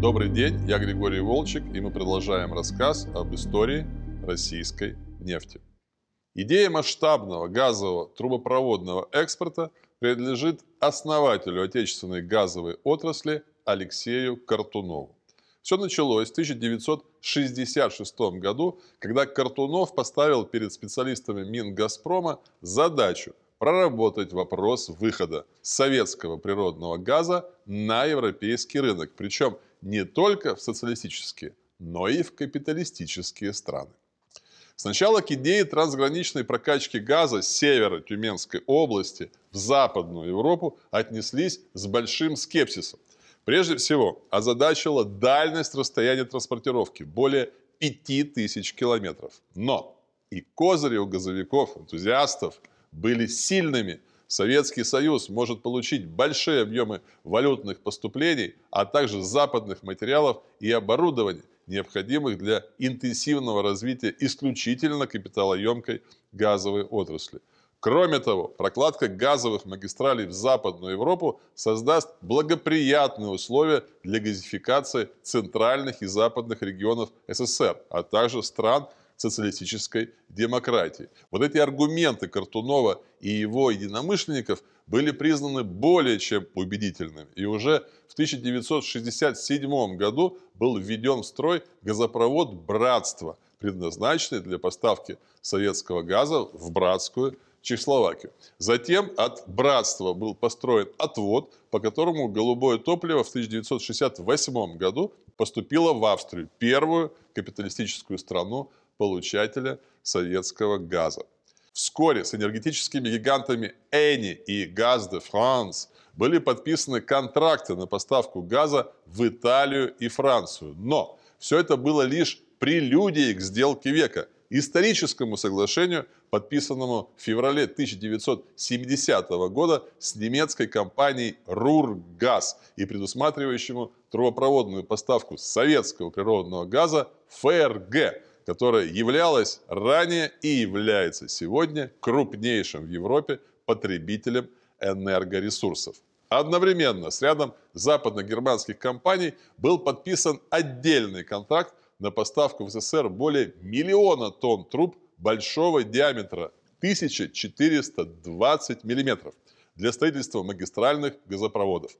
Добрый день, я Григорий Волчек, и мы продолжаем рассказ об истории российской нефти. Идея масштабного газового трубопроводного экспорта принадлежит основателю отечественной газовой отрасли Алексею Картунову. Все началось в 1966 году, когда Картунов поставил перед специалистами Мингазпрома задачу проработать вопрос выхода советского природного газа на европейский рынок, причем не только в социалистические, но и в капиталистические страны. Сначала к идее трансграничной прокачки газа с севера Тюменской области в Западную Европу отнеслись с большим скепсисом. Прежде всего, озадачила дальность расстояния транспортировки – более 5000 километров. Но и козыри у газовиков, энтузиастов были сильными. Советский Союз может получить большие объемы валютных поступлений, а также западных материалов и оборудования, необходимых для интенсивного развития исключительно капиталоемкой газовой отрасли. Кроме того, прокладка газовых магистралей в Западную Европу создаст благоприятные условия для газификации центральных и западных регионов СССР, а также стран социалистической демократии. Вот эти аргументы Картунова и его единомышленников были признаны более чем убедительными. И уже в 1967 году был введен в строй газопровод «Братство», предназначенный для поставки советского газа в братскую Чехословакию. Затем от братства был построен отвод, по которому голубое топливо в 1968 году поступило в Австрию, первую капиталистическую страну получателя советского газа. Вскоре с энергетическими гигантами Eni и Gaz de France были подписаны контракты на поставку газа в Италию и Францию. Но все это было лишь прелюдией к сделке века, историческому соглашению, подписанному в феврале 1970 года с немецкой компанией «Рургаз» и предусматривающему трубопроводную поставку советского природного газа ФРГ – которая являлась ранее и является сегодня крупнейшим в Европе потребителем энергоресурсов. Одновременно с рядом западно-германских компаний был подписан отдельный контракт на поставку в СССР более миллиона тонн труб большого диаметра 1420 мм для строительства магистральных газопроводов.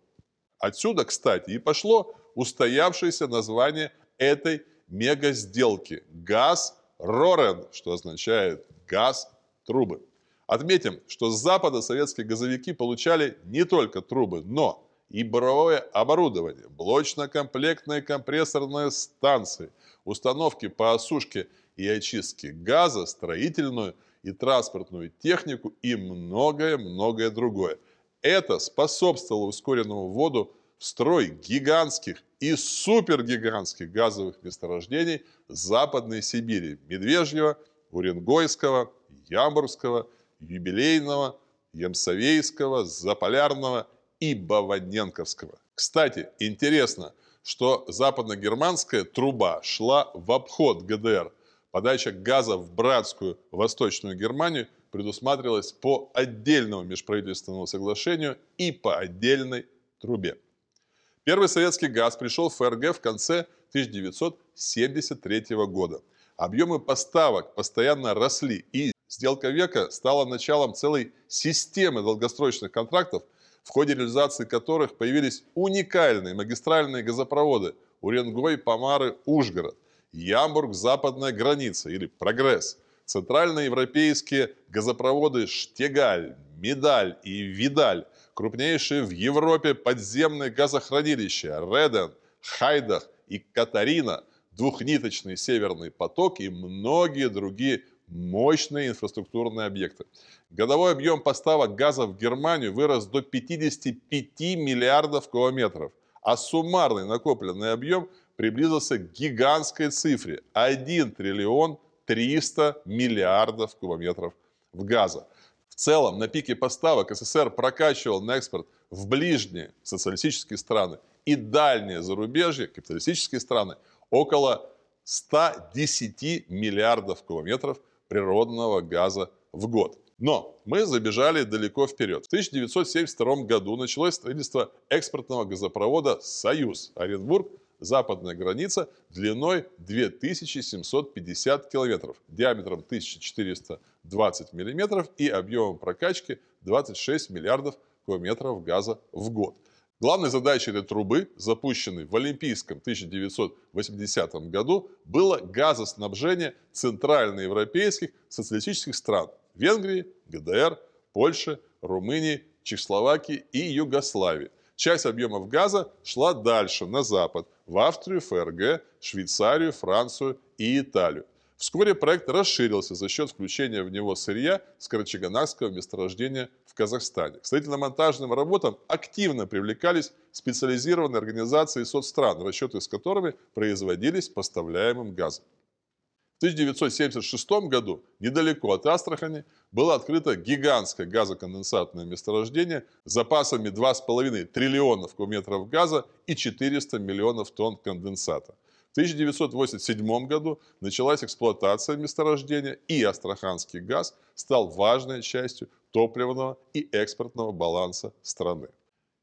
Отсюда, кстати, и пошло устоявшееся название этой мега-сделки газ Рорен, что означает газ трубы. Отметим, что с запада советские газовики получали не только трубы, но и буровое оборудование, блочно-комплектные компрессорные станции, установки по осушке и очистке газа, строительную и транспортную технику и многое-многое другое. Это способствовало ускоренному вводу в строй гигантских и супергигантских газовых месторождений Западной Сибири – Медвежьего, Уренгойского, Ямбурского, Юбилейного, Ямсовейского, Заполярного и Баваненковского. Кстати, интересно, что западно-германская труба шла в обход ГДР. Подача газа в братскую Восточную Германию предусматривалась по отдельному межправительственному соглашению и по отдельной трубе. Первый советский газ пришел в ФРГ в конце 1973 года. Объемы поставок постоянно росли, и сделка века стала началом целой системы долгосрочных контрактов, в ходе реализации которых появились уникальные магистральные газопроводы Уренгой, Помары, Ужгород, Ямбург, западная граница или Прогресс, центральноевропейские газопроводы Штегаль, Медаль и Видаль – крупнейшие в Европе подземные газохранилища Реден, Хайдах и Катарина, двухниточный Северный поток и многие другие мощные инфраструктурные объекты. Годовой объем поставок газа в Германию вырос до 55 миллиардов километров, а суммарный накопленный объем приблизился к гигантской цифре – 1 триллион 300 миллиардов кубометров в газа. Целом, на пике поставок СССР прокачивал на экспорт в ближние социалистические страны и дальние зарубежья, капиталистические страны, около 110 миллиардов кубометров природного газа в год. Но мы забежали далеко вперед. В 1972 году началось строительство экспортного газопровода «Союз» Оренбург, западная граница длиной 2750 километров, диаметром 1420 миллиметров и объемом прокачки 26 миллиардов кубометров газа в год. Главной задачей этой трубы, запущенной в Олимпийском 1980 году, было газоснабжение центральноевропейских социалистических стран – Венгрии, ГДР, Польши, Румынии, Чехословакии и Югославии. Часть объемов газа шла дальше, на запад, в Австрию, ФРГ, Швейцарию, Францию и Италию. Вскоре проект расширился за счет включения в него сырья с Карачаганакского месторождения в Казахстане. К строительно-монтажным работам активно привлекались специализированные организации соцстран, расчеты с которыми производились поставляемым газом. В 1976 году недалеко от Астрахани было открыто гигантское газоконденсатное месторождение с запасами 2,5 триллионов кубометров газа и 400 миллионов тонн конденсата. В 1987 году началась эксплуатация месторождения, и астраханский газ стал важной частью топливного и экспортного баланса страны.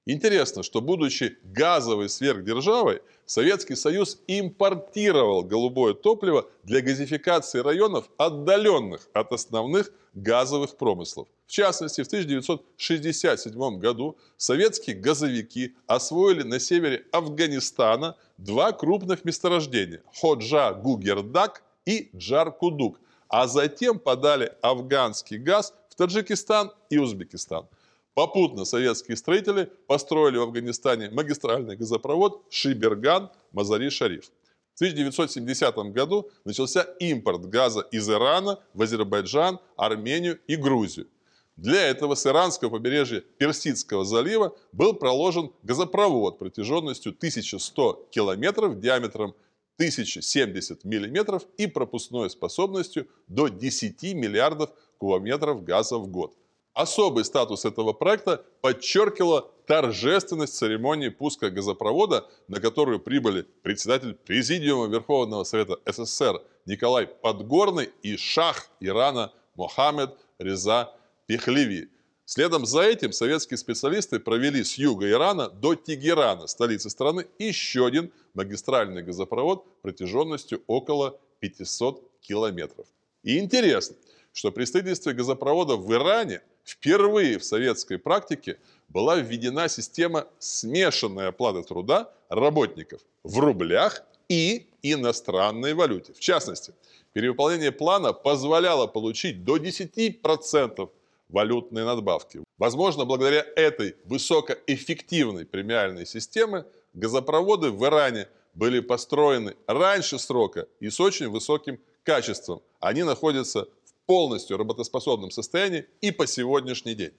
Интересно, что будучи газовой сверхдержавой, Советский Союз импортировал голубое топливо для газификации районов, отдаленных от основных газовых промыслов. В частности, в 1967 году советские газовики освоили на севере Афганистана два крупных месторождения – Ходжа-Гугердак и Джар-Кудук, а затем подали афганский газ в Таджикистан и Узбекистан – Попутно советские строители построили в Афганистане магистральный газопровод Шиберган-Мазари-Шариф. В 1970 году начался импорт газа из Ирана в Азербайджан, Армению и Грузию. Для этого с иранского побережья Персидского залива был проложен газопровод протяженностью 1100 километров диаметром 1070 миллиметров и пропускной способностью до 10 миллиардов кубометров газа в год – Особый статус этого проекта подчеркивала торжественность церемонии пуска газопровода, на которую прибыли председатель Президиума Верховного Совета СССР Николай Подгорный и шах Ирана Мохаммед Реза Пехливи. Следом за этим советские специалисты провели с юга Ирана до Тегерана, столицы страны, еще один магистральный газопровод протяженностью около 500 километров. И интересно, что при строительстве газопровода в Иране – Впервые в советской практике была введена система смешанной оплаты труда работников в рублях и иностранной валюте. В частности, перевыполнение плана позволяло получить до 10% валютной надбавки. Возможно, благодаря этой высокоэффективной премиальной системе газопроводы в Иране были построены раньше срока и с очень высоким качеством. Они находятся полностью работоспособном состоянии и по сегодняшний день.